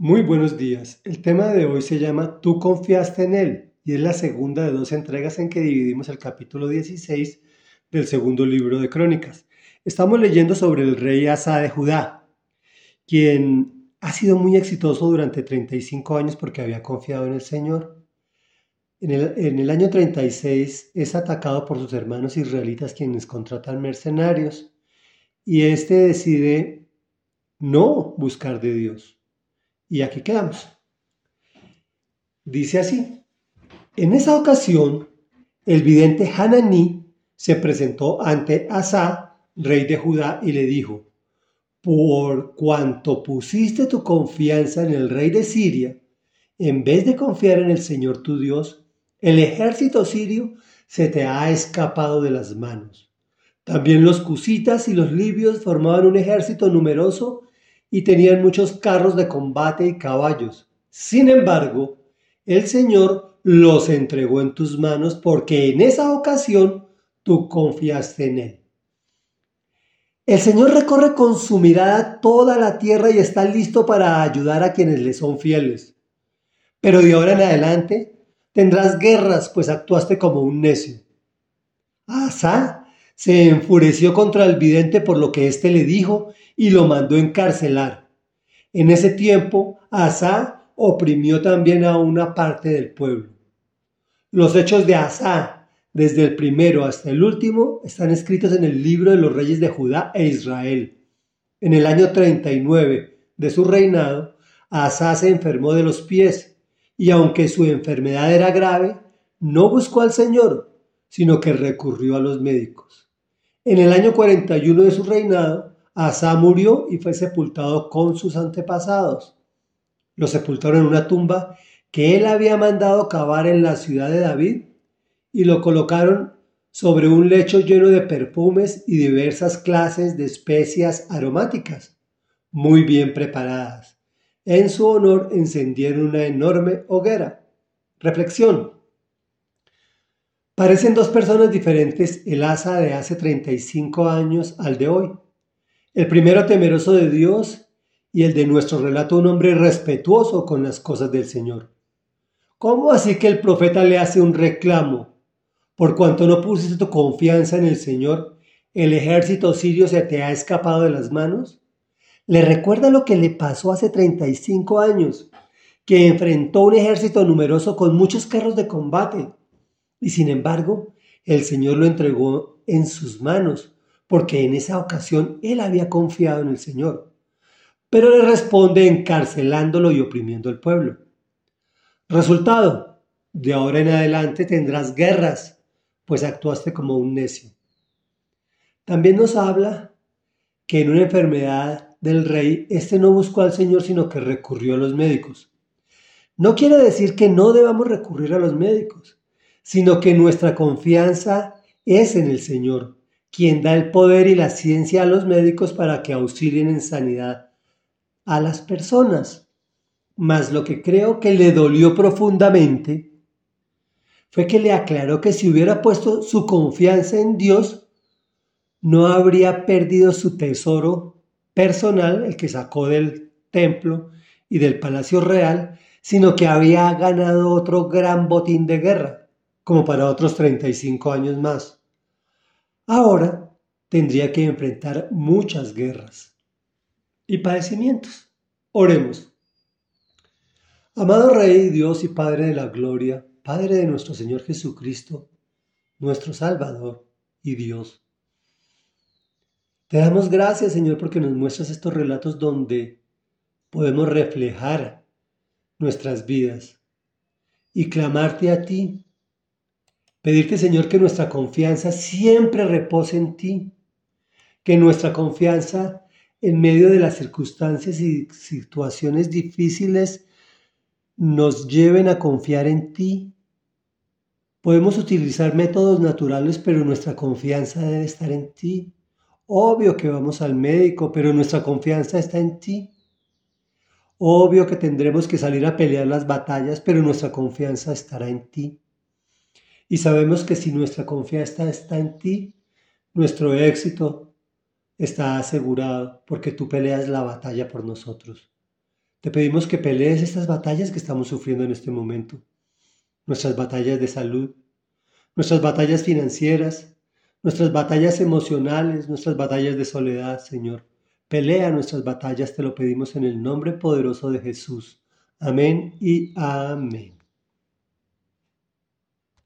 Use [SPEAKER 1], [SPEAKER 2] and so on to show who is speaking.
[SPEAKER 1] Muy buenos días. El tema de hoy se llama Tú confiaste en Él y es la segunda de dos entregas en que dividimos el capítulo 16 del segundo libro de Crónicas. Estamos leyendo sobre el rey Asa de Judá, quien ha sido muy exitoso durante 35 años porque había confiado en el Señor. En el, en el año 36 es atacado por sus hermanos israelitas quienes contratan mercenarios y este decide no buscar de Dios y aquí quedamos. Dice así, en esa ocasión, el vidente Hananí se presentó ante Asa, rey de Judá, y le dijo, por cuanto pusiste tu confianza en el rey de Siria, en vez de confiar en el Señor tu Dios, el ejército sirio se te ha escapado de las manos. También los cusitas y los libios formaban un ejército numeroso y tenían muchos carros de combate y caballos. Sin embargo, el Señor los entregó en tus manos porque en esa ocasión tú confiaste en Él. El Señor recorre con su mirada toda la tierra y está listo para ayudar a quienes le son fieles. Pero de ahora en adelante tendrás guerras, pues actuaste como un necio. Asa se enfureció contra el vidente por lo que éste le dijo y lo mandó encarcelar. En ese tiempo, Asa oprimió también a una parte del pueblo. Los hechos de Asa, desde el primero hasta el último, están escritos en el libro de los reyes de Judá e Israel. En el año 39 de su reinado, Asa se enfermó de los pies, y aunque su enfermedad era grave, no buscó al Señor, sino que recurrió a los médicos. En el año 41 de su reinado, Asa murió y fue sepultado con sus antepasados. Lo sepultaron en una tumba que él había mandado cavar en la ciudad de David y lo colocaron sobre un lecho lleno de perfumes y diversas clases de especias aromáticas, muy bien preparadas. En su honor encendieron una enorme hoguera. Reflexión. Parecen dos personas diferentes el asa de hace 35 años al de hoy. El primero temeroso de Dios y el de nuestro relato un hombre respetuoso con las cosas del Señor. ¿Cómo así que el profeta le hace un reclamo? Por cuanto no pusiste tu confianza en el Señor, ¿el ejército sirio se te ha escapado de las manos? Le recuerda lo que le pasó hace 35 años, que enfrentó un ejército numeroso con muchos carros de combate, y sin embargo, el Señor lo entregó en sus manos porque en esa ocasión él había confiado en el Señor. Pero le responde encarcelándolo y oprimiendo al pueblo. Resultado, de ahora en adelante tendrás guerras, pues actuaste como un necio. También nos habla que en una enfermedad del rey, éste no buscó al Señor, sino que recurrió a los médicos. No quiere decir que no debamos recurrir a los médicos, sino que nuestra confianza es en el Señor, quien da el poder y la ciencia a los médicos para que auxilien en sanidad a las personas. Mas lo que creo que le dolió profundamente fue que le aclaró que si hubiera puesto su confianza en Dios, no habría perdido su tesoro personal, el que sacó del templo y del palacio real, sino que había ganado otro gran botín de guerra, como para otros 35 años más. Ahora tendría que enfrentar muchas guerras y padecimientos. Oremos. Amado Rey, Dios y Padre de la Gloria, Padre de nuestro Señor Jesucristo, nuestro Salvador y Dios. Te damos gracias, Señor, porque nos muestras estos relatos donde podemos reflejar nuestras vidas y clamarte a ti Pedirte, Señor, que nuestra confianza siempre repose en ti, que nuestra confianza en medio de las circunstancias y situaciones difíciles nos lleven a confiar en ti. Podemos utilizar métodos naturales, pero nuestra confianza debe estar en ti. Obvio que vamos al médico, pero nuestra confianza está en ti. Obvio que tendremos que salir a pelear las batallas, pero nuestra confianza estará en ti. Y sabemos que si nuestra confianza está en ti, nuestro éxito está asegurado porque tú peleas la batalla por nosotros. Te pedimos que pelees estas batallas que estamos sufriendo en este momento. Nuestras batallas de salud, nuestras batallas financieras, nuestras batallas emocionales, nuestras batallas de soledad, Señor. Pelea nuestras batallas, te lo pedimos en el nombre poderoso de Jesús. Amén y amén.